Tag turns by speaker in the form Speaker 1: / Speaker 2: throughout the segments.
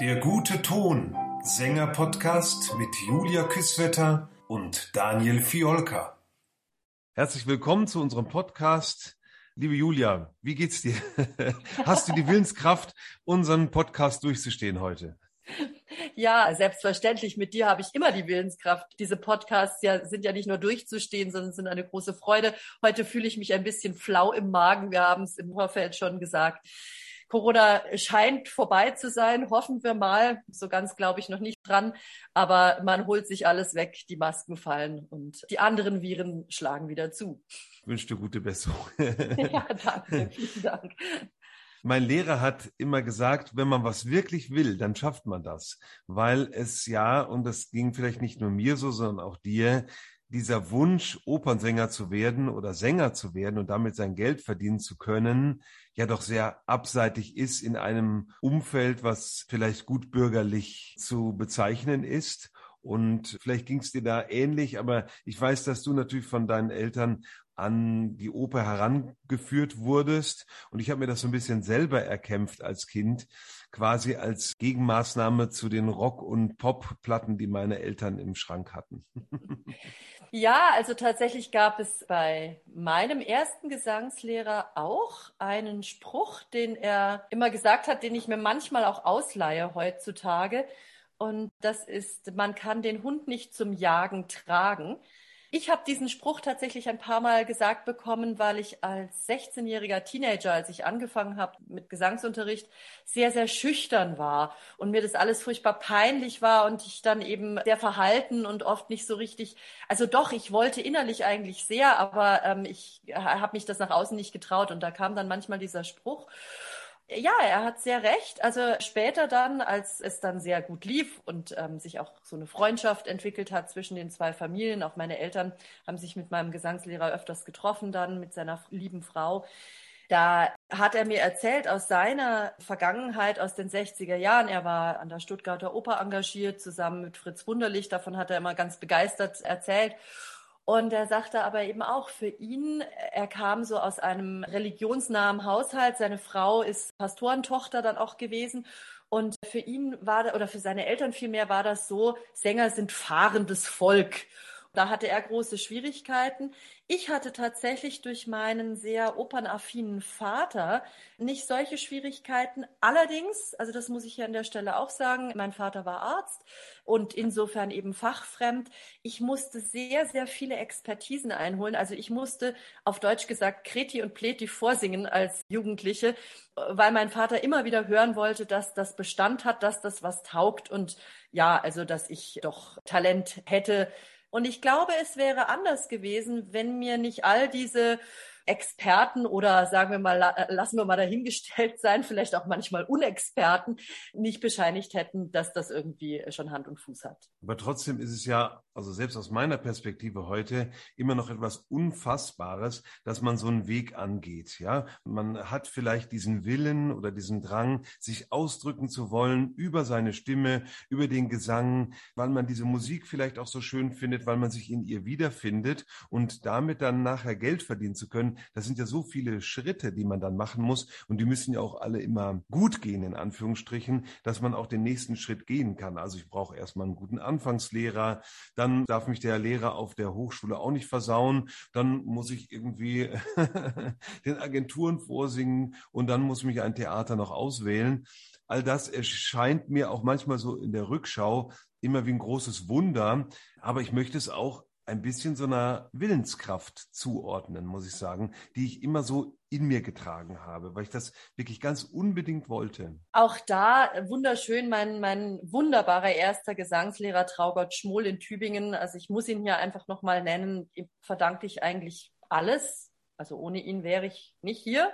Speaker 1: Der gute Ton, Sänger-Podcast mit Julia Küsswetter und Daniel Fiolka.
Speaker 2: Herzlich willkommen zu unserem Podcast. Liebe Julia, wie geht's dir? Hast du die Willenskraft, unseren Podcast durchzustehen heute?
Speaker 3: Ja, selbstverständlich. Mit dir habe ich immer die Willenskraft. Diese Podcasts ja, sind ja nicht nur durchzustehen, sondern sind eine große Freude. Heute fühle ich mich ein bisschen flau im Magen. Wir haben es im Vorfeld schon gesagt. Corona scheint vorbei zu sein, hoffen wir mal. So ganz glaube ich noch nicht dran, aber man holt sich alles weg, die Masken fallen und die anderen Viren schlagen wieder zu.
Speaker 2: Ich wünsche dir gute Besserung.
Speaker 3: ja, danke, vielen Dank.
Speaker 2: Mein Lehrer hat immer gesagt, wenn man was wirklich will, dann schafft man das. Weil es ja, und das ging vielleicht nicht nur mir so, sondern auch dir, dieser Wunsch, Opernsänger zu werden oder Sänger zu werden und damit sein Geld verdienen zu können, ja doch sehr abseitig ist in einem Umfeld, was vielleicht gut bürgerlich zu bezeichnen ist. Und vielleicht ging es dir da ähnlich, aber ich weiß, dass du natürlich von deinen Eltern an die Oper herangeführt wurdest. Und ich habe mir das so ein bisschen selber erkämpft als Kind, quasi als Gegenmaßnahme zu den Rock- und Pop-Platten, die meine Eltern im Schrank hatten.
Speaker 3: Ja, also tatsächlich gab es bei meinem ersten Gesangslehrer auch einen Spruch, den er immer gesagt hat, den ich mir manchmal auch ausleihe heutzutage. Und das ist, man kann den Hund nicht zum Jagen tragen. Ich habe diesen Spruch tatsächlich ein paar Mal gesagt bekommen, weil ich als 16-jähriger Teenager, als ich angefangen habe mit Gesangsunterricht, sehr, sehr schüchtern war und mir das alles furchtbar peinlich war und ich dann eben sehr verhalten und oft nicht so richtig, also doch, ich wollte innerlich eigentlich sehr, aber ähm, ich habe mich das nach außen nicht getraut und da kam dann manchmal dieser Spruch. Ja, er hat sehr recht. Also später dann, als es dann sehr gut lief und ähm, sich auch so eine Freundschaft entwickelt hat zwischen den zwei Familien, auch meine Eltern haben sich mit meinem Gesangslehrer öfters getroffen dann, mit seiner lieben Frau. Da hat er mir erzählt aus seiner Vergangenheit aus den 60er Jahren. Er war an der Stuttgarter Oper engagiert, zusammen mit Fritz Wunderlich. Davon hat er immer ganz begeistert erzählt. Und er sagte aber eben auch für ihn, er kam so aus einem religionsnahen Haushalt. Seine Frau ist Pastorentochter dann auch gewesen. Und für ihn war, oder für seine Eltern vielmehr war das so, Sänger sind fahrendes Volk. Da hatte er große Schwierigkeiten. Ich hatte tatsächlich durch meinen sehr opernaffinen Vater nicht solche Schwierigkeiten. Allerdings, also das muss ich hier an der Stelle auch sagen, mein Vater war Arzt und insofern eben fachfremd. Ich musste sehr, sehr viele Expertisen einholen. Also ich musste auf Deutsch gesagt Kreti und Pleti vorsingen als Jugendliche, weil mein Vater immer wieder hören wollte, dass das Bestand hat, dass das was taugt und ja, also dass ich doch Talent hätte, und ich glaube, es wäre anders gewesen, wenn mir nicht all diese Experten oder sagen wir mal, lassen wir mal dahingestellt sein, vielleicht auch manchmal Unexperten, nicht bescheinigt hätten, dass das irgendwie schon Hand und Fuß hat.
Speaker 2: Aber trotzdem ist es ja, also selbst aus meiner Perspektive heute, immer noch etwas Unfassbares, dass man so einen Weg angeht. Ja, man hat vielleicht diesen Willen oder diesen Drang, sich ausdrücken zu wollen über seine Stimme, über den Gesang, weil man diese Musik vielleicht auch so schön findet, weil man sich in ihr wiederfindet und damit dann nachher Geld verdienen zu können das sind ja so viele Schritte, die man dann machen muss. Und die müssen ja auch alle immer gut gehen, in Anführungsstrichen, dass man auch den nächsten Schritt gehen kann. Also ich brauche erstmal einen guten Anfangslehrer, dann darf mich der Lehrer auf der Hochschule auch nicht versauen, dann muss ich irgendwie den Agenturen vorsingen. Und dann muss mich ein Theater noch auswählen. All das erscheint mir auch manchmal so in der Rückschau immer wie ein großes Wunder, aber ich möchte es auch ein bisschen so einer Willenskraft zuordnen, muss ich sagen, die ich immer so in mir getragen habe, weil ich das wirklich ganz unbedingt wollte.
Speaker 3: Auch da wunderschön, mein, mein wunderbarer erster Gesangslehrer Traugott Schmoll in Tübingen. Also ich muss ihn hier einfach nochmal nennen, verdanke ich eigentlich alles. Also ohne ihn wäre ich nicht hier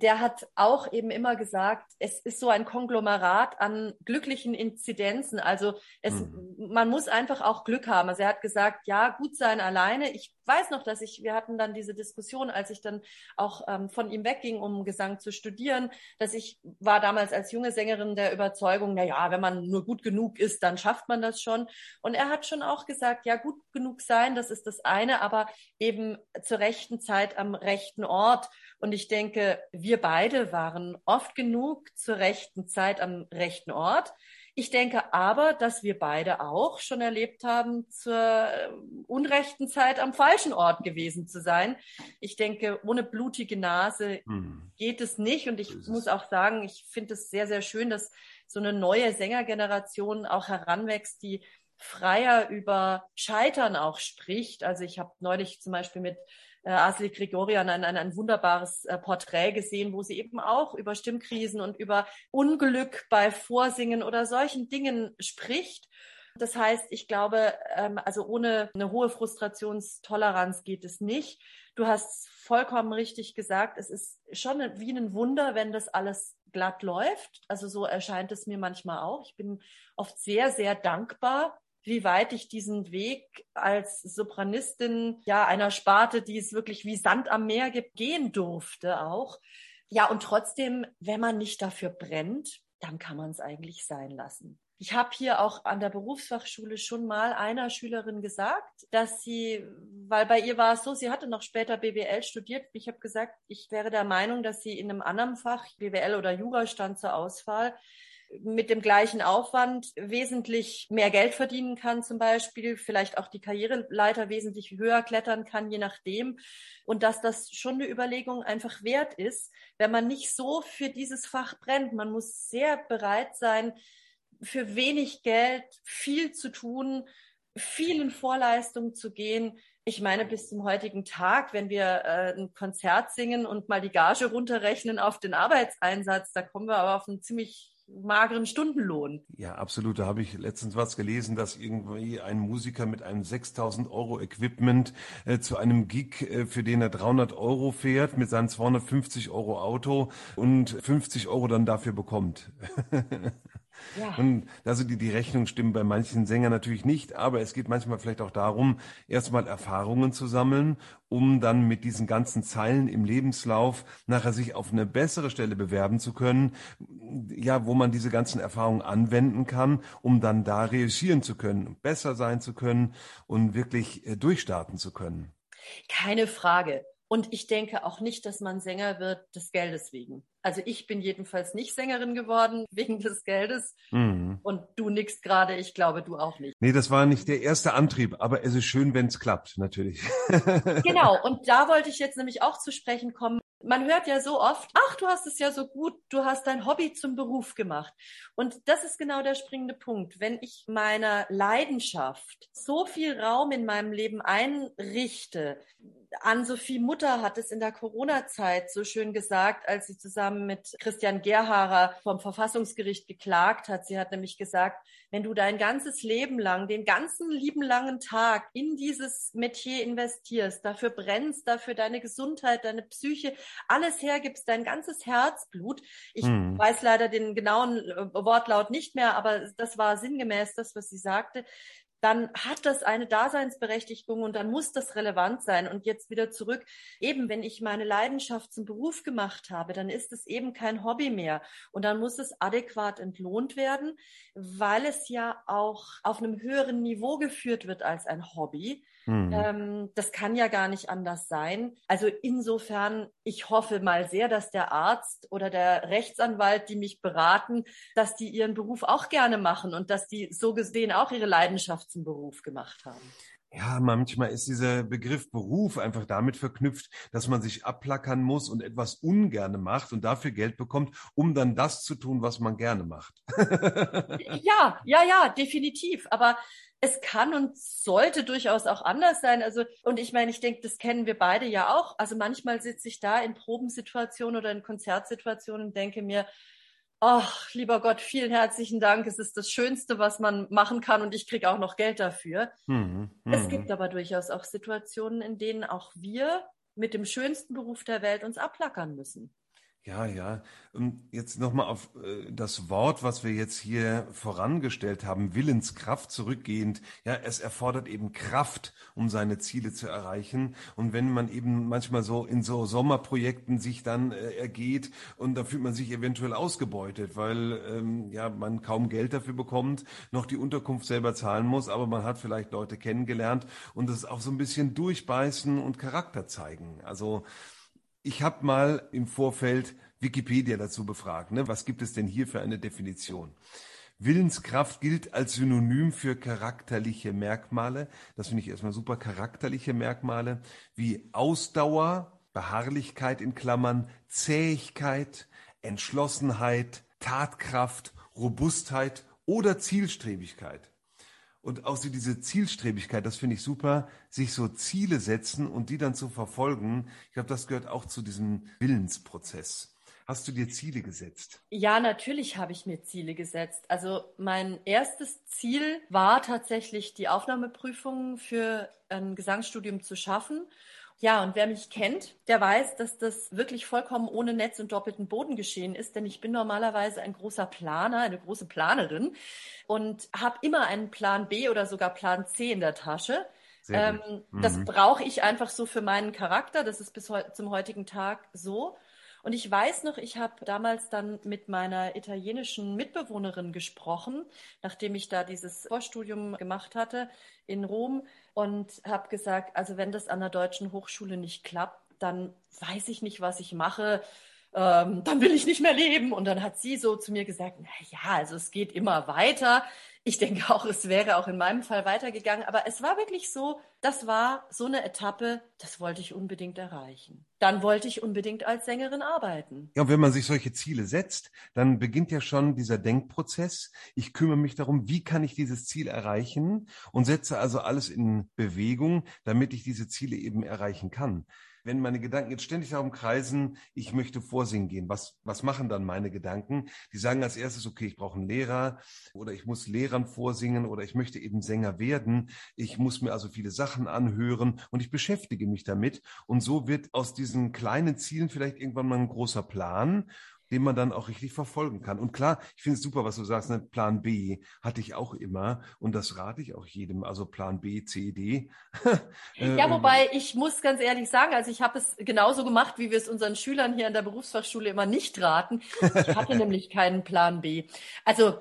Speaker 3: der hat auch eben immer gesagt, es ist so ein Konglomerat an glücklichen Inzidenzen. Also es, mhm. man muss einfach auch Glück haben. Also er hat gesagt, ja, gut sein alleine. Ich weiß noch, dass ich, wir hatten dann diese Diskussion, als ich dann auch ähm, von ihm wegging, um Gesang zu studieren, dass ich war damals als junge Sängerin der Überzeugung, na ja, wenn man nur gut genug ist, dann schafft man das schon. Und er hat schon auch gesagt, ja, gut genug sein, das ist das eine, aber eben zur rechten Zeit am rechten Ort. Und ich denke, wir beide waren oft genug zur rechten Zeit am rechten Ort. Ich denke aber, dass wir beide auch schon erlebt haben, zur äh, unrechten Zeit am falschen Ort gewesen zu sein. Ich denke, ohne blutige Nase hm. geht es nicht. Und ich muss auch sagen, ich finde es sehr, sehr schön, dass so eine neue Sängergeneration auch heranwächst, die freier über Scheitern auch spricht. Also ich habe neulich zum Beispiel mit äh, Asli Grigorian ein, ein, ein wunderbares äh, Porträt gesehen, wo sie eben auch über Stimmkrisen und über Unglück bei Vorsingen oder solchen Dingen spricht. Das heißt, ich glaube, ähm, also ohne eine hohe Frustrationstoleranz geht es nicht. Du hast vollkommen richtig gesagt, es ist schon wie ein Wunder, wenn das alles glatt läuft. Also so erscheint es mir manchmal auch. Ich bin oft sehr, sehr dankbar wie weit ich diesen Weg als Sopranistin ja einer Sparte, die es wirklich wie Sand am Meer gibt, gehen durfte auch. Ja, und trotzdem, wenn man nicht dafür brennt, dann kann man es eigentlich sein lassen. Ich habe hier auch an der Berufsfachschule schon mal einer Schülerin gesagt, dass sie, weil bei ihr war es so, sie hatte noch später BWL studiert. Ich habe gesagt, ich wäre der Meinung, dass sie in einem anderen Fach, BWL oder Jura stand zur Auswahl, mit dem gleichen Aufwand wesentlich mehr Geld verdienen kann, zum Beispiel, vielleicht auch die Karriereleiter wesentlich höher klettern kann, je nachdem. Und dass das schon eine Überlegung einfach wert ist, wenn man nicht so für dieses Fach brennt. Man muss sehr bereit sein, für wenig Geld viel zu tun, vielen Vorleistungen zu gehen. Ich meine, bis zum heutigen Tag, wenn wir äh, ein Konzert singen und mal die Gage runterrechnen auf den Arbeitseinsatz, da kommen wir aber auf einen ziemlich mageren Stundenlohn.
Speaker 2: Ja, absolut. Da habe ich letztens was gelesen, dass irgendwie ein Musiker mit einem 6000 Euro Equipment äh, zu einem Gig, äh, für den er 300 Euro fährt, mit seinem 250 Euro Auto und 50 Euro dann dafür bekommt. Ja. Und also die, die Rechnung stimmt bei manchen Sängern natürlich nicht, aber es geht manchmal vielleicht auch darum, erstmal Erfahrungen zu sammeln, um dann mit diesen ganzen Zeilen im Lebenslauf nachher sich auf eine bessere Stelle bewerben zu können, ja, wo man diese ganzen Erfahrungen anwenden kann, um dann da reüssieren zu können, besser sein zu können und wirklich äh, durchstarten zu können.
Speaker 3: Keine Frage. Und ich denke auch nicht, dass man Sänger wird des Geldes wegen. Also ich bin jedenfalls nicht Sängerin geworden wegen des Geldes. Mhm. Und du nix gerade, ich glaube, du auch nicht.
Speaker 2: Nee, das war nicht der erste Antrieb, aber es ist schön, wenn es klappt, natürlich.
Speaker 3: genau, und da wollte ich jetzt nämlich auch zu sprechen kommen. Man hört ja so oft, ach, du hast es ja so gut, du hast dein Hobby zum Beruf gemacht. Und das ist genau der springende Punkt. Wenn ich meiner Leidenschaft so viel Raum in meinem Leben einrichte, Ann-Sophie Mutter hat es in der Corona-Zeit so schön gesagt, als sie zusammen mit Christian Gerharer vom Verfassungsgericht geklagt hat. Sie hat nämlich gesagt, wenn du dein ganzes Leben lang, den ganzen lieben langen Tag in dieses Metier investierst, dafür brennst, dafür deine Gesundheit, deine Psyche, alles hergibst, dein ganzes Herzblut. Ich hm. weiß leider den genauen äh, Wortlaut nicht mehr, aber das war sinngemäß das, was sie sagte dann hat das eine Daseinsberechtigung und dann muss das relevant sein. Und jetzt wieder zurück, eben wenn ich meine Leidenschaft zum Beruf gemacht habe, dann ist es eben kein Hobby mehr. Und dann muss es adäquat entlohnt werden, weil es ja auch auf einem höheren Niveau geführt wird als ein Hobby. Mhm. Ähm, das kann ja gar nicht anders sein. Also insofern, ich hoffe mal sehr, dass der Arzt oder der Rechtsanwalt, die mich beraten, dass die ihren Beruf auch gerne machen und dass die so gesehen auch ihre Leidenschaft zum Beruf gemacht haben.
Speaker 2: Ja, manchmal ist dieser Begriff Beruf einfach damit verknüpft, dass man sich abplackern muss und etwas ungerne macht und dafür Geld bekommt, um dann das zu tun, was man gerne macht.
Speaker 3: ja, ja, ja, definitiv. Aber es kann und sollte durchaus auch anders sein. Also, und ich meine, ich denke, das kennen wir beide ja auch. Also manchmal sitze ich da in Probensituationen oder in Konzertsituationen und denke mir, ach, lieber Gott, vielen herzlichen Dank. Es ist das Schönste, was man machen kann und ich kriege auch noch Geld dafür. Mhm, es mhm. gibt aber durchaus auch Situationen, in denen auch wir mit dem schönsten Beruf der Welt uns ablackern müssen.
Speaker 2: Ja, ja. Und jetzt nochmal auf äh, das Wort, was wir jetzt hier vorangestellt haben, Willenskraft zurückgehend. Ja, es erfordert eben Kraft, um seine Ziele zu erreichen. Und wenn man eben manchmal so in so Sommerprojekten sich dann äh, ergeht und da fühlt man sich eventuell ausgebeutet, weil ähm, ja man kaum Geld dafür bekommt, noch die Unterkunft selber zahlen muss, aber man hat vielleicht Leute kennengelernt und das auch so ein bisschen durchbeißen und Charakter zeigen. Also Ich habe mal im Vorfeld Wikipedia dazu befragt. Ne? Was gibt es denn hier für eine Definition? Willenskraft gilt als Synonym für charakterliche Merkmale. Das finde ich erstmal super. Charakterliche Merkmale wie Ausdauer, Beharrlichkeit in Klammern, Zähigkeit, Entschlossenheit, Tatkraft, Robustheit oder Zielstrebigkeit. Und auch so diese Zielstrebigkeit, das finde ich super, sich so Ziele setzen und die dann zu verfolgen. Ich glaube, das gehört auch zu diesem Willensprozess. Hast du dir Ziele gesetzt?
Speaker 3: Ja, natürlich habe ich mir Ziele gesetzt. Also mein erstes Ziel war tatsächlich die Aufnahmeprüfung für ein Gesangsstudium zu schaffen. Ja, und wer mich kennt, der weiß, dass das wirklich vollkommen ohne Netz und doppelten Boden geschehen ist, denn ich bin normalerweise ein großer Planer, eine große Planerin und habe immer einen Plan B oder sogar Plan C in der Tasche. Ähm, mhm. Das brauche ich einfach so für meinen Charakter. Das ist bis zum heutigen Tag so. Und ich weiß noch, ich habe damals dann mit meiner italienischen Mitbewohnerin gesprochen, nachdem ich da dieses Vorstudium gemacht hatte in Rom und habe gesagt, also wenn das an der deutschen Hochschule nicht klappt, dann weiß ich nicht, was ich mache. Ähm, dann will ich nicht mehr leben. Und dann hat sie so zu mir gesagt, na ja, also es geht immer weiter. Ich denke auch, es wäre auch in meinem Fall weitergegangen. Aber es war wirklich so, das war so eine Etappe, das wollte ich unbedingt erreichen. Dann wollte ich unbedingt als Sängerin arbeiten.
Speaker 2: Ja, und wenn man sich solche Ziele setzt, dann beginnt ja schon dieser Denkprozess. Ich kümmere mich darum, wie kann ich dieses Ziel erreichen und setze also alles in Bewegung, damit ich diese Ziele eben erreichen kann wenn meine Gedanken jetzt ständig darum kreisen, ich möchte vorsingen gehen, was, was machen dann meine Gedanken? Die sagen als erstes, okay, ich brauche einen Lehrer oder ich muss Lehrern vorsingen oder ich möchte eben Sänger werden. Ich muss mir also viele Sachen anhören und ich beschäftige mich damit. Und so wird aus diesen kleinen Zielen vielleicht irgendwann mal ein großer Plan den man dann auch richtig verfolgen kann. Und klar, ich finde es super, was du sagst, ne? Plan B hatte ich auch immer und das rate ich auch jedem, also Plan B, C, D.
Speaker 3: Äh, ja, wobei ich muss ganz ehrlich sagen, also ich habe es genauso gemacht, wie wir es unseren Schülern hier in der Berufsfachschule immer nicht raten. Ich hatte nämlich keinen Plan B. Also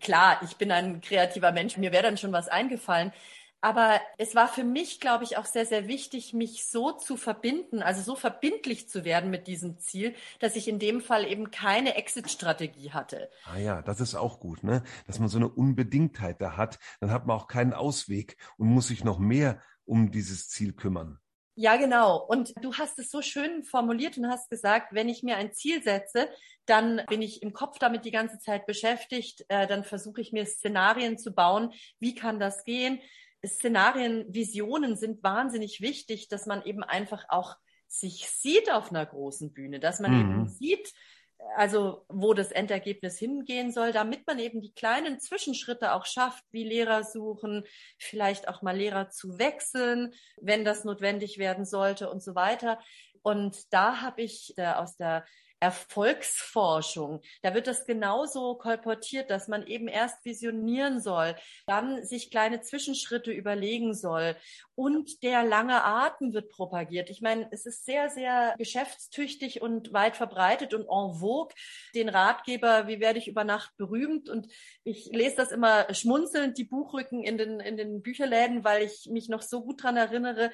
Speaker 3: klar, ich bin ein kreativer Mensch, mir wäre dann schon was eingefallen. Aber es war für mich, glaube ich, auch sehr, sehr wichtig, mich so zu verbinden, also so verbindlich zu werden mit diesem Ziel, dass ich in dem Fall eben keine Exit-Strategie hatte.
Speaker 2: Ah ja, das ist auch gut, ne? Dass man so eine Unbedingtheit da hat, dann hat man auch keinen Ausweg und muss sich noch mehr um dieses Ziel kümmern.
Speaker 3: Ja, genau. Und du hast es so schön formuliert und hast gesagt, wenn ich mir ein Ziel setze, dann bin ich im Kopf damit die ganze Zeit beschäftigt. Äh, dann versuche ich mir Szenarien zu bauen. Wie kann das gehen? Szenarien, Visionen sind wahnsinnig wichtig, dass man eben einfach auch sich sieht auf einer großen Bühne, dass man mhm. eben sieht, also wo das Endergebnis hingehen soll, damit man eben die kleinen Zwischenschritte auch schafft, wie Lehrer suchen, vielleicht auch mal Lehrer zu wechseln, wenn das notwendig werden sollte und so weiter. Und da habe ich äh, aus der Erfolgsforschung. Da wird das genauso kolportiert, dass man eben erst visionieren soll, dann sich kleine Zwischenschritte überlegen soll und der lange Atem wird propagiert. Ich meine, es ist sehr, sehr geschäftstüchtig und weit verbreitet und en vogue. Den Ratgeber, wie werde ich über Nacht berühmt? Und ich lese das immer schmunzelnd, die Buchrücken in den, in den Bücherläden, weil ich mich noch so gut dran erinnere,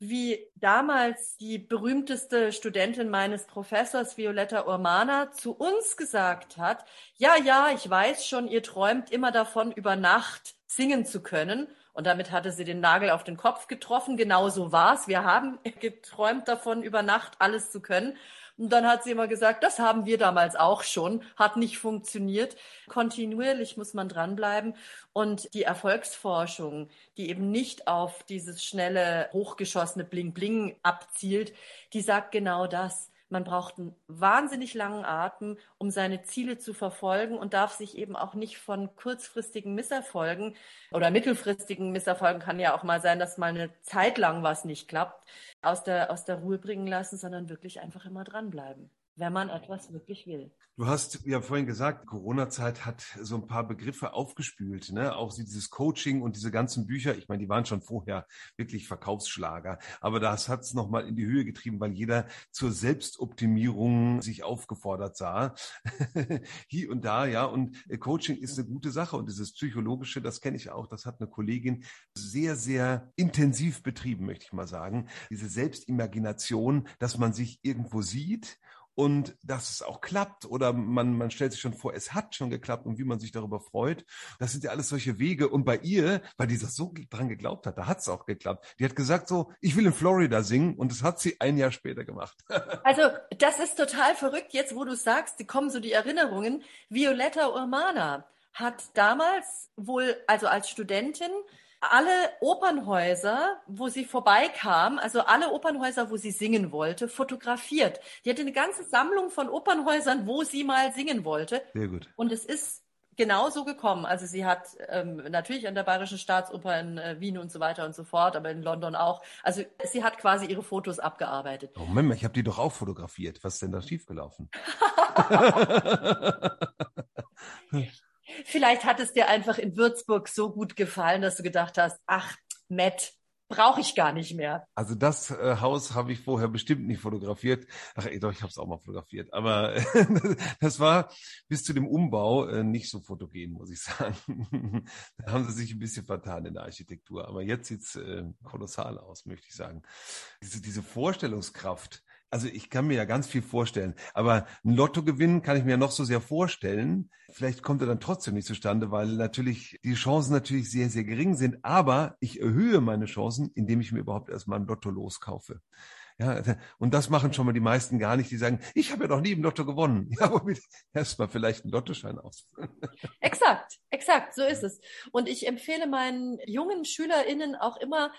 Speaker 3: wie damals die berühmteste Studentin meines Professors, Violetta Urmana, zu uns gesagt hat, ja, ja, ich weiß schon, ihr träumt immer davon, über Nacht singen zu können. Und damit hatte sie den Nagel auf den Kopf getroffen. Genau so war's. Wir haben geträumt davon, über Nacht alles zu können. Und dann hat sie immer gesagt, das haben wir damals auch schon, hat nicht funktioniert. Kontinuierlich muss man dranbleiben. Und die Erfolgsforschung, die eben nicht auf dieses schnelle, hochgeschossene Bling-Bling abzielt, die sagt genau das. Man braucht einen wahnsinnig langen Atem, um seine Ziele zu verfolgen und darf sich eben auch nicht von kurzfristigen Misserfolgen oder mittelfristigen Misserfolgen kann ja auch mal sein, dass mal eine Zeit lang was nicht klappt, aus der, aus der Ruhe bringen lassen, sondern wirklich einfach immer dranbleiben. Wenn man etwas wirklich will.
Speaker 2: Du hast ja vorhin gesagt, Corona-Zeit hat so ein paar Begriffe aufgespült, ne? Auch dieses Coaching und diese ganzen Bücher. Ich meine, die waren schon vorher wirklich Verkaufsschlager, aber das hat es nochmal in die Höhe getrieben, weil jeder zur Selbstoptimierung sich aufgefordert sah. Hier und da, ja. Und äh, Coaching ist eine gute Sache und dieses Psychologische, das kenne ich auch. Das hat eine Kollegin sehr, sehr intensiv betrieben, möchte ich mal sagen. Diese Selbstimagination, dass man sich irgendwo sieht und dass es auch klappt oder man, man stellt sich schon vor, es hat schon geklappt und wie man sich darüber freut. Das sind ja alles solche Wege. Und bei ihr, weil die das so dran geglaubt hat, da hat es auch geklappt. Die hat gesagt so, ich will in Florida singen und das hat sie ein Jahr später gemacht.
Speaker 3: also das ist total verrückt jetzt, wo du sagst, die kommen so die Erinnerungen. Violetta Urmana hat damals wohl, also als Studentin, alle Opernhäuser, wo sie vorbeikam, also alle Opernhäuser, wo sie singen wollte, fotografiert. Die hatte eine ganze Sammlung von Opernhäusern, wo sie mal singen wollte.
Speaker 2: Sehr gut.
Speaker 3: Und es ist genau so gekommen. Also sie hat ähm, natürlich an der Bayerischen Staatsoper in äh, Wien und so weiter und so fort, aber in London auch. Also sie hat quasi ihre Fotos abgearbeitet.
Speaker 2: Oh Moment, ich habe die doch auch fotografiert. Was ist denn da schiefgelaufen?
Speaker 3: Vielleicht hat es dir einfach in Würzburg so gut gefallen, dass du gedacht hast, ach, Matt, brauche ich gar nicht mehr.
Speaker 2: Also das äh, Haus habe ich vorher bestimmt nicht fotografiert. Ach ey, doch, ich habe es auch mal fotografiert. Aber das war bis zu dem Umbau äh, nicht so fotogen, muss ich sagen. da haben sie sich ein bisschen vertan in der Architektur. Aber jetzt sieht's äh, kolossal aus, möchte ich sagen. Diese, diese Vorstellungskraft, also ich kann mir ja ganz viel vorstellen, aber ein Lottogewinn kann ich mir ja noch so sehr vorstellen. Vielleicht kommt er dann trotzdem nicht zustande, weil natürlich die Chancen natürlich sehr, sehr gering sind. Aber ich erhöhe meine Chancen, indem ich mir überhaupt erstmal ein Lotto loskaufe. Ja, und das machen schon mal die meisten gar nicht. Die sagen, ich habe ja noch nie im Lotto gewonnen. Ja, aber erstmal vielleicht einen Lottoschein aus.
Speaker 3: Exakt, exakt, so ist es. Und ich empfehle meinen jungen SchülerInnen auch immer,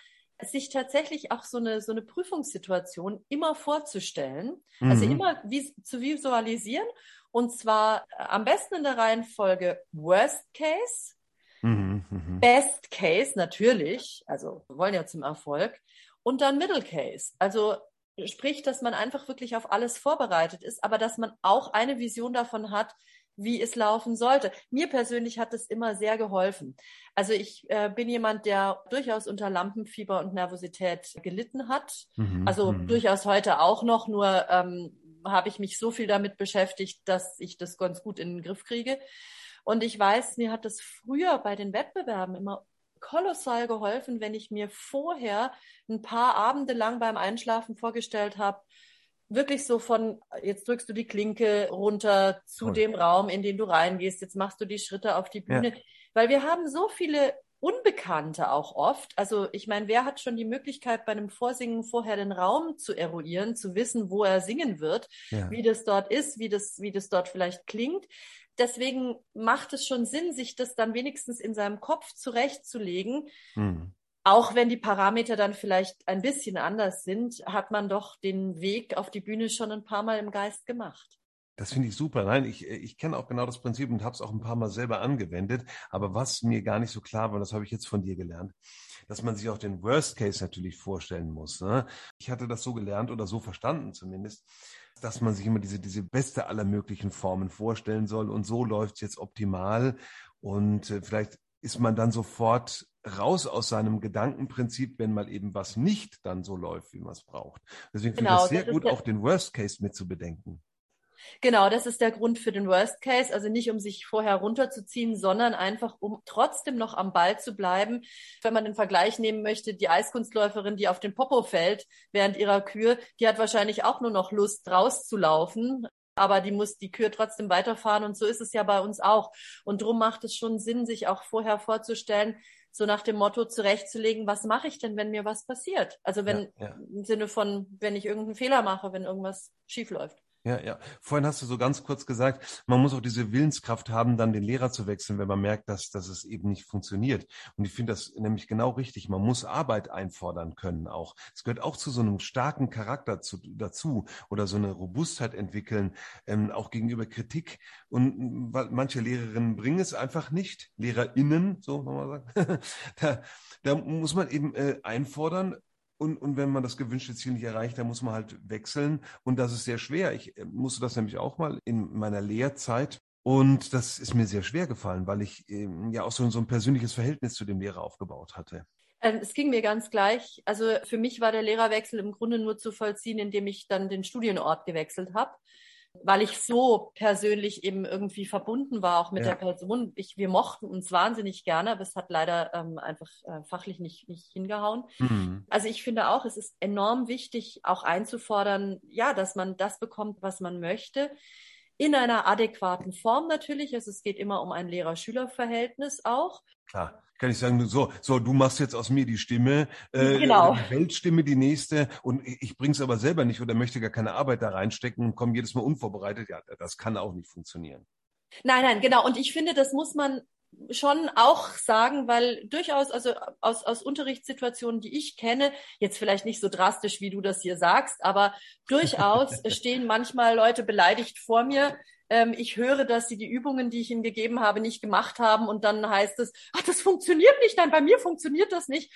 Speaker 3: sich tatsächlich auch so eine, so eine Prüfungssituation immer vorzustellen, also mhm. also immer wie, zu visualisieren. Und zwar äh, am besten in der Reihenfolge Worst Case, mhm, mhm, Best Case natürlich, also wir wollen ja zum Erfolg und dann Middle Case, also sprich, dass man einfach wirklich auf alles vorbereitet ist, aber dass man auch eine Vision davon hat, wie es laufen sollte. Mir persönlich hat es immer sehr geholfen. Also ich äh, bin jemand, der durchaus unter Lampenfieber und Nervosität gelitten hat. Mhm, also mhm. durchaus heute auch noch, nur ähm, habe ich mich so viel damit beschäftigt, dass ich das ganz gut in den Griff kriege. Und ich weiß, mir hat das früher bei den Wettbewerben immer kolossal geholfen, wenn ich mir vorher ein paar Abende lang beim Einschlafen vorgestellt habe, wirklich so von, jetzt drückst du die Klinke runter zu Toll. dem Raum, in den du reingehst, jetzt machst du die Schritte auf die Bühne. Ja. Weil wir haben so viele Unbekannte auch oft. Also ich meine, wer hat schon die Möglichkeit, bei einem Vorsingen vorher den Raum zu eruieren, zu wissen, wo er singen wird, ja. wie das dort ist, wie das, wie das dort vielleicht klingt. Deswegen macht es schon Sinn, sich das dann wenigstens in seinem Kopf zurechtzulegen. Mhm auch wenn die Parameter dann vielleicht ein bisschen anders sind, hat man doch den Weg auf die Bühne schon ein paar Mal im Geist gemacht.
Speaker 2: Das finde ich super. Nein, ich, ich kenne auch genau das Prinzip und habe es auch ein paar Mal selber angewendet. Aber was mir gar nicht so klar war, das habe ich jetzt von dir gelernt, dass man sich auch den Worst Case natürlich vorstellen muss. Ne? Ich hatte das so gelernt oder so verstanden zumindest, dass man sich immer diese, diese beste aller möglichen Formen vorstellen soll. Und so läuft es jetzt optimal. Und äh, vielleicht ist man dann sofort raus aus seinem Gedankenprinzip, wenn mal eben was nicht dann so läuft, wie man es braucht. Deswegen genau, finde ich es sehr gut, auch den Worst Case mit zu bedenken.
Speaker 3: Genau, das ist der Grund für den Worst Case. Also nicht, um sich vorher runterzuziehen, sondern einfach, um trotzdem noch am Ball zu bleiben. Wenn man den Vergleich nehmen möchte, die Eiskunstläuferin, die auf den Popo fällt während ihrer Kür, die hat wahrscheinlich auch nur noch Lust, rauszulaufen aber die muss die Kür trotzdem weiterfahren und so ist es ja bei uns auch. Und drum macht es schon Sinn, sich auch vorher vorzustellen, so nach dem Motto zurechtzulegen, was mache ich denn, wenn mir was passiert? Also wenn ja, ja. im Sinne von, wenn ich irgendeinen Fehler mache, wenn irgendwas schief läuft.
Speaker 2: Ja, ja. Vorhin hast du so ganz kurz gesagt, man muss auch diese Willenskraft haben, dann den Lehrer zu wechseln, wenn man merkt, dass, dass es eben nicht funktioniert. Und ich finde das nämlich genau richtig. Man muss Arbeit einfordern können auch. Es gehört auch zu so einem starken Charakter zu, dazu oder so eine Robustheit entwickeln, ähm, auch gegenüber Kritik. Und weil manche Lehrerinnen bringen es einfach nicht. LehrerInnen, so nochmal sagen. da, da muss man eben äh, einfordern, Und, und wenn man das gewünschte Ziel nicht erreicht, dann muss man halt wechseln. Und das ist sehr schwer. Ich äh, musste das nämlich auch mal in meiner Lehrzeit. Und das ist mir sehr schwer gefallen, weil ich ähm, ja auch so, so ein persönliches Verhältnis zu dem Lehrer aufgebaut hatte.
Speaker 3: Ähm, es ging mir ganz gleich. Also für mich war der Lehrerwechsel im Grunde nur zu vollziehen, indem ich dann den Studienort gewechselt habe weil ich so persönlich eben irgendwie verbunden war, auch mit ja. der Person. Ich, wir mochten uns wahnsinnig gerne, aber es hat leider ähm, einfach äh, fachlich nicht, nicht hingehauen. Mhm. Also ich finde auch, es ist enorm wichtig, auch einzufordern, ja, dass man das bekommt, was man möchte. In einer adäquaten Form natürlich. Also es geht immer um ein Lehrer-Schüler-Verhältnis auch.
Speaker 2: Klar kann ich sagen, so, so, du machst jetzt aus mir die Stimme,
Speaker 3: äh, genau.
Speaker 2: die Weltstimme, die nächste, und ich bring's aber selber nicht oder möchte gar keine Arbeit da reinstecken und komme jedes Mal unvorbereitet. Ja, das kann auch nicht funktionieren.
Speaker 3: Nein, nein, genau. Und ich finde, das muss man schon auch sagen, weil durchaus, also aus, aus Unterrichtssituationen, die ich kenne, jetzt vielleicht nicht so drastisch, wie du das hier sagst, aber durchaus stehen manchmal Leute beleidigt vor mir, ähm, ich höre, dass sie die Übungen, die ich ihnen gegeben habe, nicht gemacht haben. Und dann heißt es, ach, das funktioniert nicht, nein, bei mir funktioniert das nicht.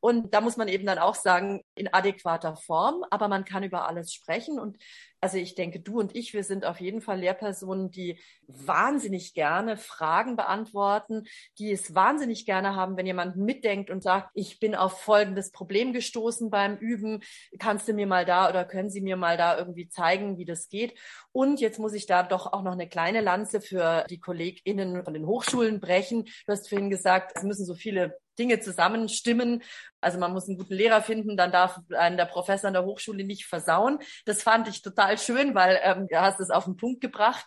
Speaker 3: Und da muss man eben dann auch sagen, in adäquater Form, aber man kann über alles sprechen. Und also ich denke, du und ich, wir sind auf jeden Fall Lehrpersonen, die wahnsinnig gerne Fragen beantworten, die es wahnsinnig gerne haben, wenn jemand mitdenkt und sagt, ich bin auf folgendes Problem gestoßen beim Üben, kannst du mir mal da oder können Sie mir mal da irgendwie zeigen, wie das geht? Und jetzt muss ich da doch auch noch eine kleine Lanze für die KollegInnen von den Hochschulen brechen. Du hast vorhin gesagt, es müssen so viele Dinge zusammenstimmen. Also man muss einen guten Lehrer finden, dann darf einen der Professor an der Hochschule nicht versauen. Das fand ich total schön, weil ähm, du hast es auf den Punkt gebracht.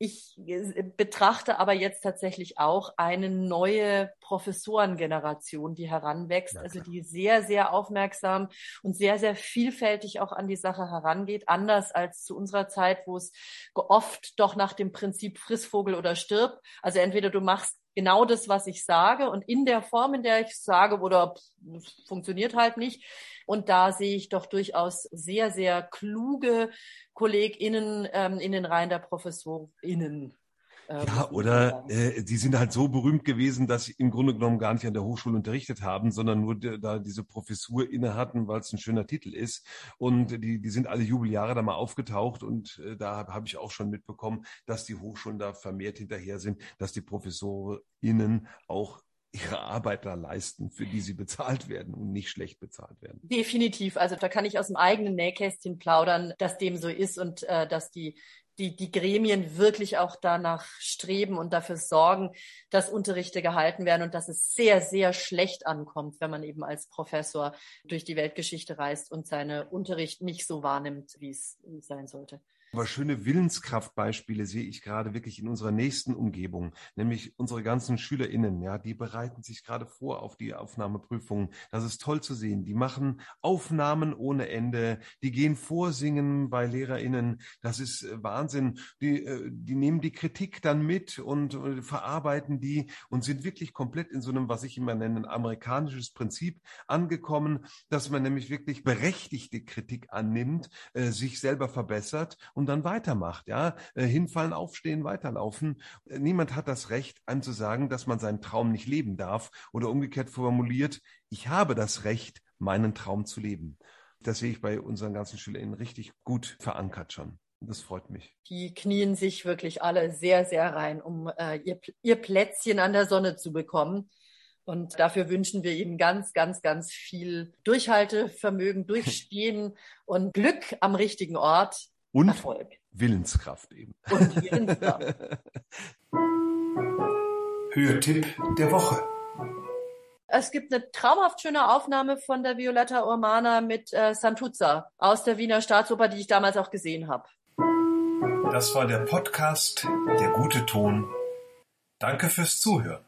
Speaker 3: Ich äh, betrachte aber jetzt tatsächlich auch eine neue Professorengeneration, die heranwächst, ja, also die sehr, sehr aufmerksam und sehr, sehr vielfältig auch an die Sache herangeht, anders als zu unserer Zeit, wo es oft doch nach dem Prinzip Frissvogel oder stirb. Also entweder du machst genau das, was ich sage und in der Form, in der ich sage, oder funktioniert halt nicht. Und da sehe ich doch durchaus sehr, sehr kluge KollegInnen ähm, in den Reihen der ProfessorInnen.
Speaker 2: Äh, ja, oder äh, die sind halt so berühmt gewesen, dass sie im Grunde genommen gar nicht an der Hochschule unterrichtet haben, sondern nur da diese Professur inne hatten, weil es ein schöner Titel ist. Und die, die sind alle Jubeljahre da mal aufgetaucht und äh, da habe hab ich auch schon mitbekommen, dass die Hochschulen da vermehrt hinterher sind, dass die ProfessorInnen auch ihre Arbeit da leisten, für die sie bezahlt werden und nicht schlecht bezahlt werden.
Speaker 3: Definitiv. Also da kann ich aus dem eigenen Nähkästchen plaudern, dass dem so ist und äh, dass die die, die Gremien wirklich auch danach streben und dafür sorgen, dass Unterrichte gehalten werden und dass es sehr, sehr schlecht ankommt, wenn man eben als Professor durch die Weltgeschichte reist und seine Unterricht nicht so wahrnimmt, wie es sein sollte.
Speaker 2: Aber schöne Willenskraftbeispiele sehe ich gerade wirklich in unserer nächsten Umgebung, nämlich unsere ganzen SchülerInnen, ja, die bereiten sich gerade vor auf die Aufnahmeprüfungen. Das ist toll zu sehen. Die machen Aufnahmen ohne Ende, die gehen vorsingen bei LehrerInnen. Das ist äh, Wahnsinn. Die, äh, die nehmen die Kritik dann mit und äh, verarbeiten die und sind wirklich komplett in so einem, was ich immer nenne, amerikanisches Prinzip angekommen, dass man nämlich wirklich berechtigte Kritik annimmt, sich selber verbessert und dann weitermacht, ja, äh, hinfallen, aufstehen, weiterlaufen. Äh, niemand hat das Recht, einem zu sagen, dass man seinen Traum nicht leben darf oder umgekehrt formuliert, ich habe das Recht, meinen Traum zu leben. Das sehe ich bei unseren ganzen SchülerInnen richtig gut verankert schon. Das freut mich.
Speaker 3: Die knien sich wirklich alle sehr, sehr rein, um äh, ihr, ihr Plätzchen an der Sonne zu bekommen. Und dafür wünschen wir Ihnen ganz, ganz, ganz viel Durchhaltevermögen, Durchstehen und Glück am richtigen Ort.
Speaker 2: Und Erfolg. Willenskraft eben.
Speaker 3: Und Willenskraft.
Speaker 1: Hörtipp der Woche.
Speaker 3: Es gibt eine traumhaft schöne Aufnahme von der Violetta Urmana mit äh, Santuzza aus der Wiener Staatsoper, die ich damals auch gesehen habe.
Speaker 1: Das war der Podcast Der gute Ton. Danke fürs Zuhören.